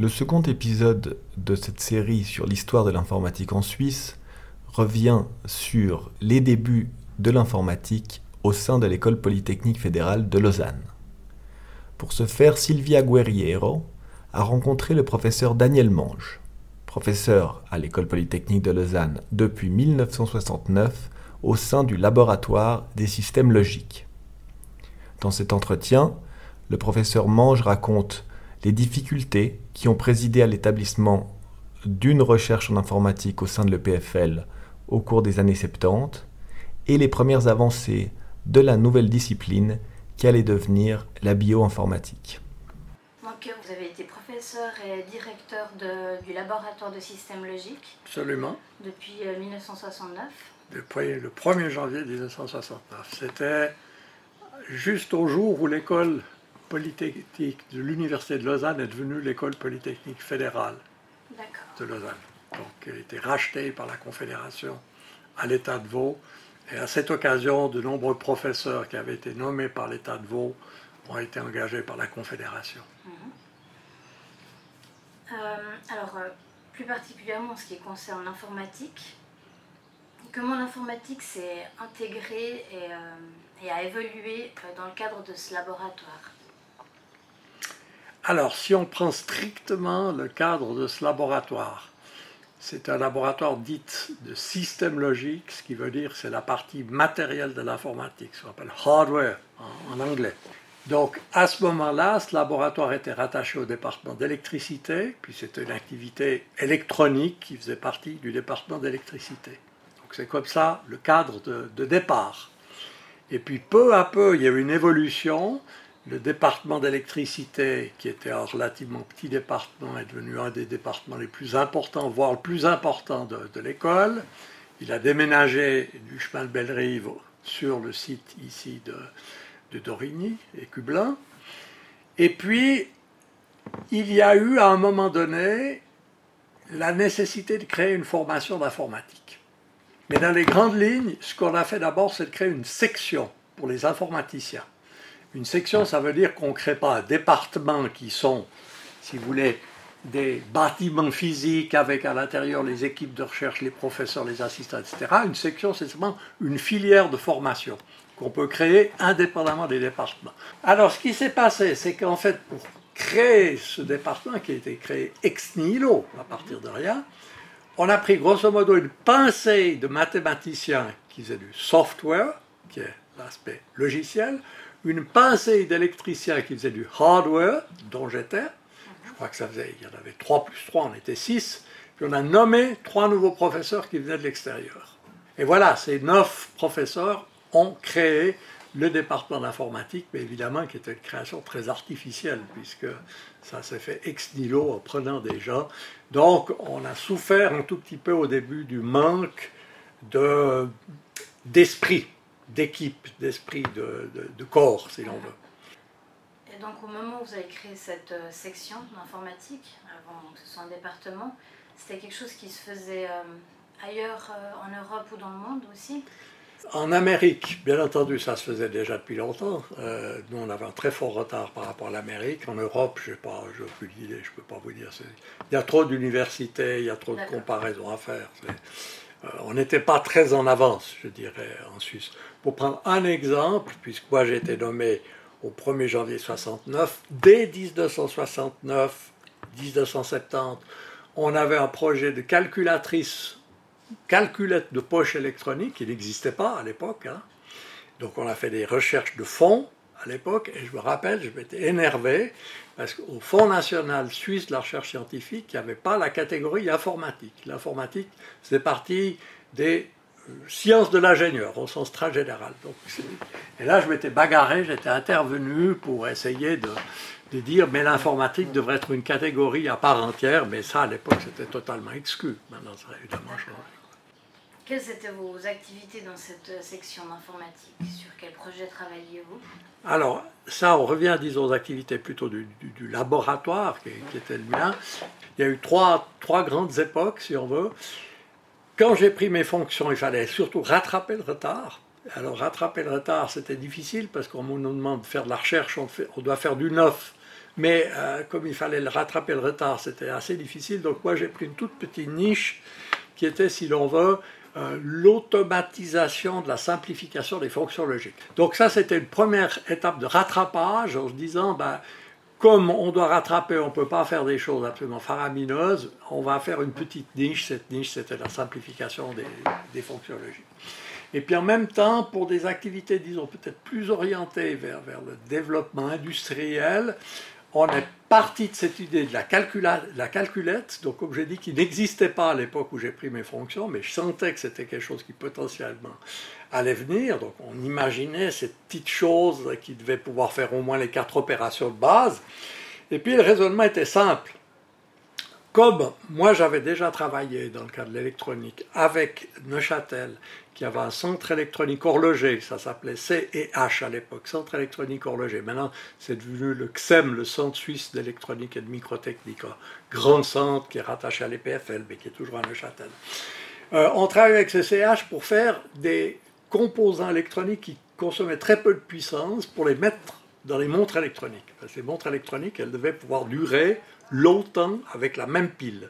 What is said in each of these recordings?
Le second épisode de cette série sur l'histoire de l'informatique en Suisse revient sur les débuts de l'informatique au sein de l'école polytechnique fédérale de Lausanne. Pour ce faire, Silvia Guerriero a rencontré le professeur Daniel Mange, professeur à l'école polytechnique de Lausanne depuis 1969 au sein du laboratoire des systèmes logiques. Dans cet entretien, le professeur Mange raconte les difficultés qui ont présidé à l'établissement d'une recherche en informatique au sein de l'EPFL au cours des années 70 et les premières avancées de la nouvelle discipline qui allait devenir la bioinformatique. Donc vous avez été professeur et directeur du laboratoire de systèmes logiques Absolument. Depuis 1969 euh, Depuis le 1er janvier 1969. C'était juste au jour où l'école polytechnique de l'Université de Lausanne est devenue l'école polytechnique fédérale de Lausanne. Donc, elle a été rachetée par la Confédération à l'État de Vaud. Et à cette occasion, de nombreux professeurs qui avaient été nommés par l'État de Vaud ont été engagés par la Confédération. Mhm. Euh, alors, euh, plus particulièrement en ce qui concerne l'informatique, comment l'informatique s'est intégrée et, euh, et, a évolué dans le cadre de ce laboratoire? Alors, si on prend strictement le cadre de ce laboratoire, c'est un laboratoire dit de système logique, ce qui veut dire c'est la partie matérielle de l'informatique, ce qu'on appelle hardware en, anglais. Donc, à ce moment-là, ce laboratoire était rattaché au département d'électricité, puis c'était une activité électronique qui faisait partie du département d'électricité. Donc, c'est comme ça le cadre de, de départ. Et puis, peu à peu, il y a eu une évolution le département d'électricité, qui était un relativement petit département, est devenu un des départements les plus importants, voire le plus important de, l'école. Il a déménagé du chemin de Bellerive sur le site ici de, de Dorigny et Cublin. Et puis, il y a eu à un moment donné la nécessité de créer une formation d'informatique. Mais dans les grandes lignes, ce qu'on a fait d'abord, c'est de créer une section pour les informaticiens. Une section, ça veut dire qu'on ne crée pas un département qui sont, si vous voulez, des bâtiments physiques avec à l'intérieur les équipes de recherche, les professeurs, les assistants, etc. Une section, c'est seulement une filière de formation qu'on peut créer indépendamment des départements. Alors, ce qui s'est passé, c'est qu'en fait, pour créer ce département qui a été créé ex nihilo, à partir de rien, on a pris grosso modo une pincée de mathématiciens qui faisaient du software, qui est l'aspect logiciel, une pincée d'électriciens qui faisaient du hardware, dont j'étais. Je crois que ça faisait, il y en avait 3 plus 3, on était 6. Puis on a nommé trois nouveaux professeurs qui venaient de l'extérieur. Et voilà, ces neuf professeurs ont créé le département d'informatique, mais évidemment qui était une création très artificielle, puisque ça s'est fait ex nihilo en prenant des gens. Donc on a souffert un tout petit peu au début du manque d'esprit d'équipe, d'esprit, de, de, corps, si l'on veut. Et donc au moment où vous avez créé cette euh, section d'informatique, avant que ce soit un département, c'était quelque chose qui se faisait euh, ailleurs euh, en Europe ou dans le monde aussi? En Amérique, bien entendu, ça se faisait déjà depuis longtemps. nous, on avait un très fort retard par rapport à l'Amérique. En Europe, je n'ai pas, je ne peux pas vous dire. Il y a trop d'universités, il y a trop de comparaisons à faire. On n'était pas très en avance, je dirais, en Suisse. Pour prendre un exemple, puisque moi j'ai été nommé au 1er janvier 69, dès 1969, 1970, on avait un projet de calculatrice, calculette de poche électronique, qui n'existait pas à l'époque. Hein. Donc on a fait des recherches de fonds à l'époque, et je me rappelle, je m'étais énervé, parce qu'au Fonds national suisse de la recherche scientifique, il n'y avait pas la catégorie informatique. L'informatique, c'est parti des science de l'ingénieur au sens très général. Donc, et là, je m'étais bagarré, j'étais intervenu pour essayer de, de dire mais l'informatique devrait être une catégorie à part entière, mais ça à l'époque c'était totalement exclu. Maintenant, ça a évidemment changé. Quelles étaient vos activités dans cette section d'informatique? Sur quel projet travailliez-vous? Alors, ça, on revient, disons, aux activités plutôt du, laboratoire qui, était le mien. Il y a eu trois, trois grandes époques, si on veut. Quand j'ai pris mes fonctions, il fallait surtout rattraper le retard. Alors rattraper le retard, c'était difficile parce qu'on nous demande de faire de la recherche, on, doit faire du neuf. Mais euh, comme il fallait rattraper le retard, c'était assez difficile. Donc moi, j'ai pris une toute petite niche qui était, si l'on veut, euh, l'automatisation de la simplification des fonctions logiques. Donc ça, c'était une première étape de rattrapage en se disant, ben, comme on doit rattraper, on ne peut pas faire des choses absolument faramineuses, on va faire une petite niche. Cette niche, c'était la simplification des, des, fonctions logiques. Et puis en même temps, pour des activités, disons, peut-être plus orientées vers, vers le développement industriel, on est parti de cette idée de la, la calculette, donc comme j'ai dit, qui n'existait pas à l'époque où j'ai pris mes fonctions, mais je sentais que c'était quelque chose qui potentiellement allait venir. Donc on imaginait cette petite chose qui devait pouvoir faire au moins les quatre opérations de base. Et puis le raisonnement était simple. Comme moi j'avais déjà travaillé dans le cadre de l'électronique avec Neuchâtel qui avait un centre électronique horloger, ça s'appelait CEH à l'époque, centre électronique horloger. Maintenant, c'est devenu le XEM, le centre suisse d'électronique et de microtechnique, un grand centre qui est rattaché à l'EPFL, mais qui est toujours à Neuchâtel. Euh, on travaille avec ce CEH pour faire des composants électroniques qui consommaient très peu de puissance pour les mettre dans les montres électroniques. Parce que montres électroniques, elles devaient pouvoir durer longtemps avec la même pile.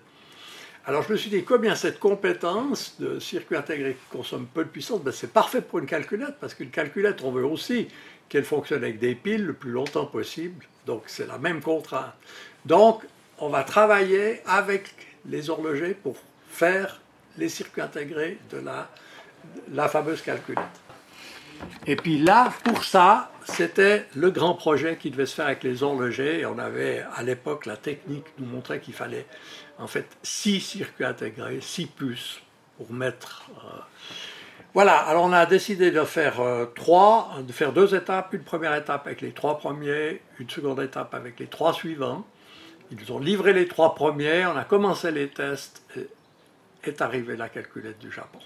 Alors je me suis dit, combien cette compétence de circuit intégré qui consomme peu de puissance, ben, c'est parfait pour une calculette, parce qu'une calculette, on veut aussi qu'elle fonctionne avec des piles le plus longtemps possible. Donc c'est la même contrainte. Donc on va travailler avec les horlogers pour faire les circuits intégrés de la, la fameuse calculette. Et puis là, pour ça, c'était le grand projet qui devait se faire avec les horlogers. Et on avait à l'époque la technique nous montrait qu'il fallait en fait six circuits intégrés, six puces pour mettre. Euh, voilà, alors on a décidé de faire euh, trois, de faire deux étapes, une première étape avec les trois premiers, une seconde étape avec les trois suivants. Ils nous ont livré les trois premiers, on a commencé les tests et est arrivée la calculette du Japon.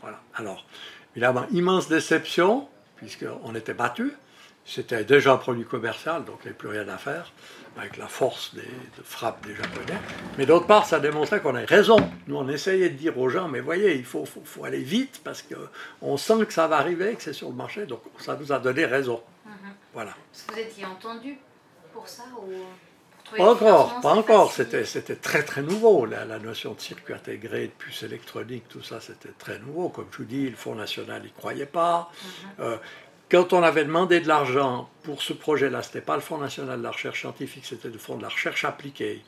Voilà, alors évidemment, immense déception, puisqu'on était battu. C'était déjà un produit commercial, donc il n'y avait plus rien à faire avec la force des, de frappe des Japonais. Mais d'autre part, ça démontrait qu'on avait raison. Nous, on essayait de dire aux gens, mais voyez, il faut, faut, aller vite parce qu'on sent que ça va arriver, que c'est sur le marché. Donc ça nous a donné raison. Mhm. Voilà. Est-ce que vous étiez entendu pour ça ou pas encore, pas encore. C'était, c'était très très nouveau. La, la, notion de circuit intégré, de puce électronique, tout ça, c'était très nouveau. Comme je vous dis, le Fonds national n'y croyait pas. Mhm. Euh, quand on avait demandé de l'argent pour ce projet-là, ce n'était pas le Fonds national de la recherche scientifique, c'était le Fonds de la recherche appliquée.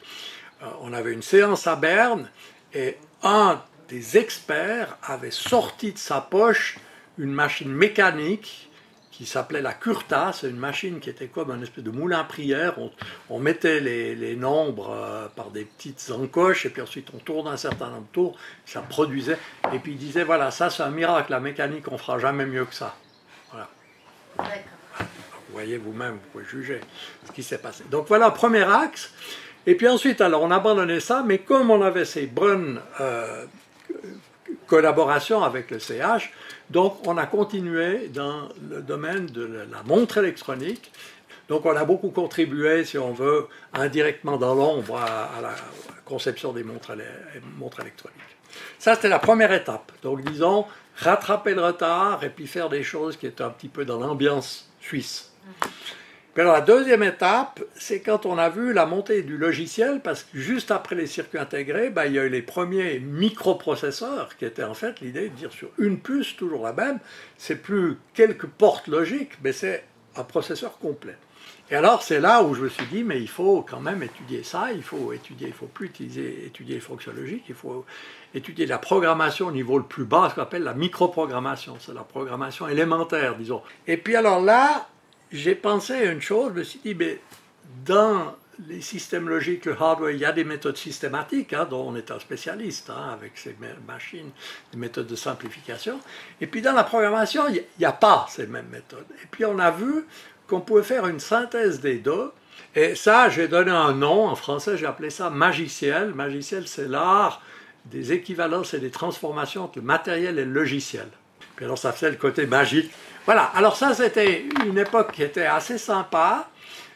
Euh, on avait une séance à Berne et un des experts avait sorti de sa poche une machine mécanique qui s'appelait la Curta. C'est une machine qui était comme un espèce de moulin à prière. On, mettait les, nombres euh, par des petites encoches et puis ensuite on tourne un certain nombre de tours, ça produisait. Et puis il disait voilà, ça c'est un miracle, la mécanique, on fera jamais mieux que ça. Vous voyez vous-même, vous pouvez juger ce qui s'est passé. Donc voilà, premier axe. Et puis ensuite, alors on abandonnait ça, mais comme on avait ces bonnes euh, collaborations avec le CH, donc on a continué dans le domaine de la montre électronique. Donc on a beaucoup contribué, si on veut, indirectement dans l'ombre à, la conception des montres, montres électroniques. Ça, c'était la première étape. Donc disons, rattraper le retard et puis faire des choses qui étaient un petit peu dans l'ambiance suisse. Alors la deuxième étape, c'est quand on a vu la montée du logiciel, parce que juste après les circuits intégrés, ben, il y a eu les premiers microprocesseurs, qui étaient en fait l'idée de dire sur une puce, toujours la même, c'est plus quelques portes logiques, mais c'est un processeur complet. Et alors c'est là où je me suis dit, mais il faut quand même étudier ça, il faut étudier, il faut plus utiliser, étudier les fonctions logiques, il faut étudier la programmation au niveau le plus bas, ce qu'on appelle la microprogrammation, c'est la programmation élémentaire, disons. Et puis alors là, j'ai pensé à une chose, je me suis dit, mais dans les systèmes logiques, le hardware, il y a des méthodes systématiques, hein, dont on est un spécialiste, hein, avec ces machines, des méthodes de simplification. Et puis dans la programmation, il n'y a, pas ces mêmes méthodes. Et puis on a vu qu'on pouvait faire une synthèse des deux. Et ça, j'ai donné un nom, en français j'ai appelé ça magiciel. Magiciel, c'est l'art des équivalences et des transformations entre le matériel et le logiciel. Puis alors ça faisait le côté magique. Voilà, alors ça c'était une époque qui était assez sympa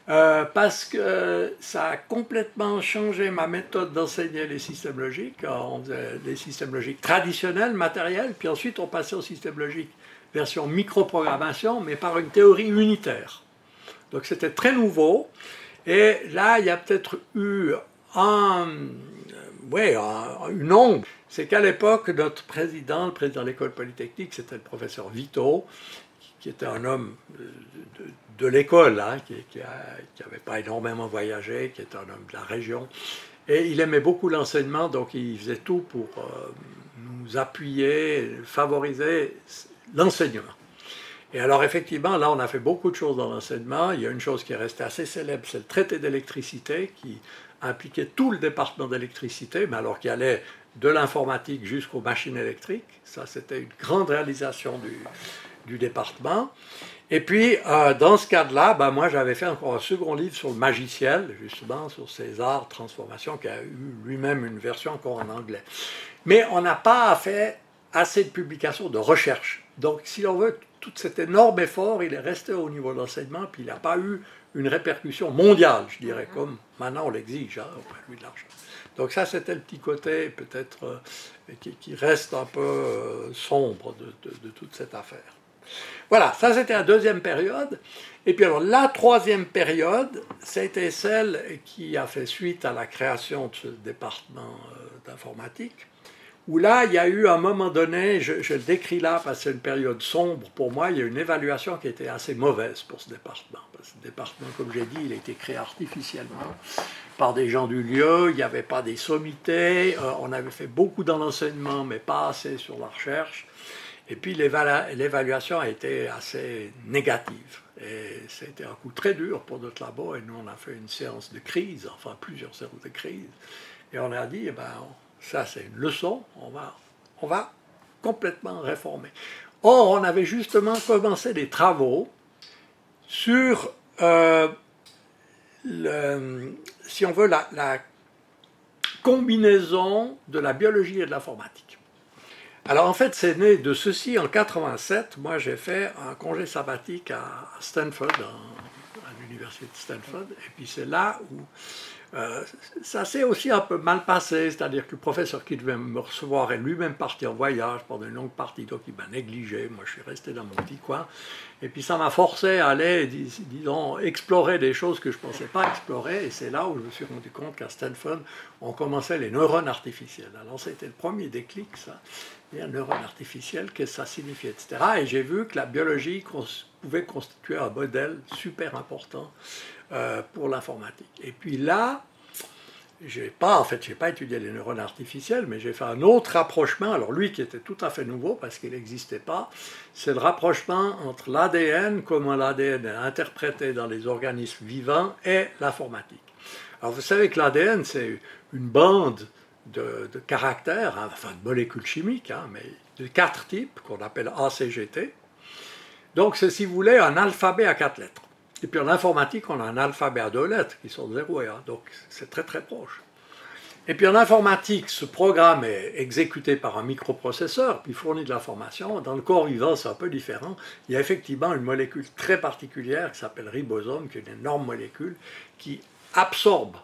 euh, parce que ça a complètement changé ma méthode d'enseigner les systèmes logiques. On faisait des systèmes logiques traditionnels, matériels, puis ensuite on passait au système logique version microprogrammation, mais par une théorie unitaire. Donc c'était très nouveau. Et là, il y a peut-être eu un, ouais, une ombre. C'est qu'à l'époque, notre président, le président de l'école polytechnique, c'était le professeur Vito, qui était un homme de, l'école, hein, qui n'avait pas énormément voyagé, qui était un homme de la région. Et il aimait beaucoup l'enseignement, donc il faisait tout pour euh, nous appuyer, favoriser l'enseignement. Et alors effectivement, là, on a fait beaucoup de choses dans l'enseignement. Il y a une chose qui est restée assez célèbre, c'est le traité d'électricité qui impliquait tout le département d'électricité, mais alors qui allait de l'informatique jusqu'aux machines électriques. Ça, c'était une grande réalisation du, du département. Et puis, euh, dans ce cadre-là, ben, moi, j'avais fait encore un second livre sur le magiciel, justement, sur César, Transformation, qui a eu lui-même une version encore en anglais. Mais on n'a pas fait assez de publications de recherche. Donc, si l'on veut, tout cet énorme effort, il est resté au niveau de l'enseignement, puis il n'a pas eu une répercussion mondiale, je dirais, mm-hmm. comme maintenant on l'exige, hein, lui de l'argent. Donc ça, c'était le petit côté peut-être euh, qui, reste un peu euh, sombre de, toute cette affaire. Voilà, ça c'était la deuxième période. Et puis alors la troisième période, c'était celle qui a fait suite à la création de ce département euh, d'informatique où là, il y a eu un moment donné, je, le décris là parce que c'est une période sombre pour moi, il y a une évaluation qui était assez mauvaise pour ce département. Parce que ce département, comme j'ai dit, il a été créé artificiellement par des gens du lieu, il n'y avait pas des sommités, euh, on avait fait beaucoup dans l'enseignement, mais pas assez sur la recherche. Et puis l'évaluation a été assez négative. Et c'était un coup très dur pour notre labo. Et nous, on a fait une séance de crise, enfin plusieurs séances de crise. Et on a dit, eh ben, ça, c'est une leçon. On va, on va complètement réformer. Or, on avait justement commencé des travaux sur, euh, si on veut, la, combinaison de la biologie et de l'informatique. Alors en fait, c'est né de ceci en 87. Moi, j'ai fait un congé sabbatique à Stanford, à l'université de Stanford, et puis c'est là où euh, ça s'est aussi un peu mal passé, c'est-à-dire que le professeur qui devait me recevoir est lui-même parti en voyage pendant une longue partie, donc il m'a négligé. Moi, je suis resté dans mon petit coin. Et puis ça m'a forcé à aller, disons, explorer des choses que je ne pensais pas explorer. Et c'est là où je me suis rendu compte qu'à Stanford, on commençait les neurones artificiels. Alors c'était le premier déclic, ça. Et un neurone artificiel, qu'est-ce que ça signifie, etc. Et j'ai vu que la biologie pouvait constituer un modèle super important euh, pour l'informatique. Et puis là, j'ai pas, en fait, pas étudié les neurones artificiels, mais j'ai fait un autre rapprochement. Alors lui, qui était tout à fait nouveau parce qu'il n'existait pas, c'est le rapprochement entre l'ADN, comment l'ADN est interprété dans les organismes vivants, et l'informatique. Alors vous savez que l'ADN, c'est une bande de, caractères, enfin de molécules chimiques, hein, mais de quatre types qu'on appelle ACGT. Donc c'est, si vous voulez, un alphabet à quatre lettres. Et puis en informatique, on a un alphabet à deux lettres qui sont 0 et 1, donc c'est très très proche. Et puis en informatique, ce programme est exécuté par un microprocesseur, puis fournit de l'information. Dans le corps vivant, c'est un peu différent. Il y a effectivement une molécule très particulière qui s'appelle ribosome, qui est une énorme molécule qui absorbe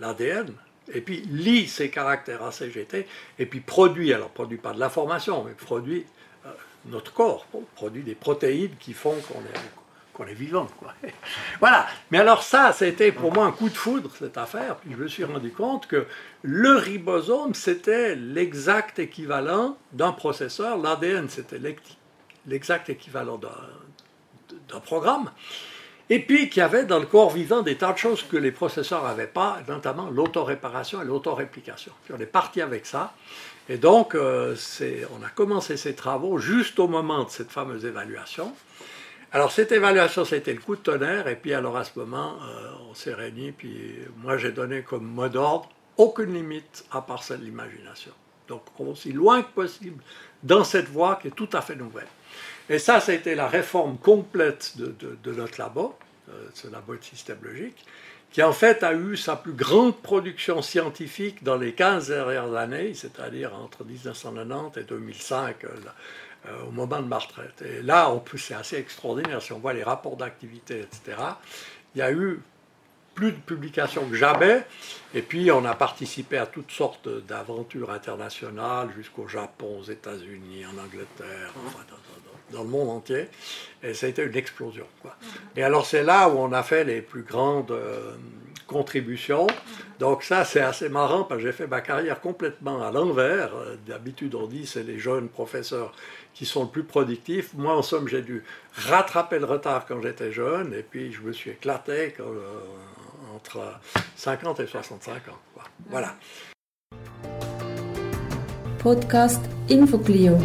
l'ADN et puis lit ces caractères ACGT et puis produit, alors produit pas de l'information, mais produit notre corps, produit des protéines qui font qu'on est, qu'on est vivant. Voilà. Mais alors ça, c'était pour moi un coup de foudre, cette affaire. Puis je me suis rendu compte que le ribosome, c'était l'exact équivalent d'un processeur. L'ADN, c'était l'exact équivalent d'un programme. Et puis qu'il y avait dans le corps vivant des tas de choses que les processeurs n'avaient pas, notamment l'autoréparation et l'autoréplication. Puis on est parti avec ça. Et donc, euh, on a commencé ces travaux juste au moment de cette fameuse évaluation. Alors cette évaluation, c'était le coup de tonnerre, et puis alors à ce moment, euh, on s'est réunis, puis moi j'ai donné comme mot d'ordre aucune limite à part celle de l'imagination. Donc aussi loin que possible dans cette voie qui est tout à fait nouvelle. Et ça, c'était la réforme complète de, notre labo, euh, ce labo de système logique, qui en fait a eu sa plus grande production scientifique dans les 15 dernières années, c'est-à-dire entre 1990 et 2005. Euh, au moment de ma retraite. Et là, c'est assez extraordinaire, si on voit les rapports d'activité, etc. Il y a eu plus de publications que jamais, et puis on a participé à toutes sortes d'aventures internationales, jusqu'au Japon, aux États-Unis, en Angleterre, enfin, dans, le monde entier. Et ça a été une explosion. Quoi. Et alors c'est là où on a fait les plus grandes euh, contributions. Donc ça c'est assez marrant parce que j'ai fait ma carrière complètement à l'envers. D'habitude on dit c'est les jeunes professeurs qui sont le plus productifs. Moi en somme j'ai dû rattraper le retard quand j'étais jeune et puis je me suis éclaté euh, entre 50 et 65 ans. Quoi. Voilà. Podcast Infoclio.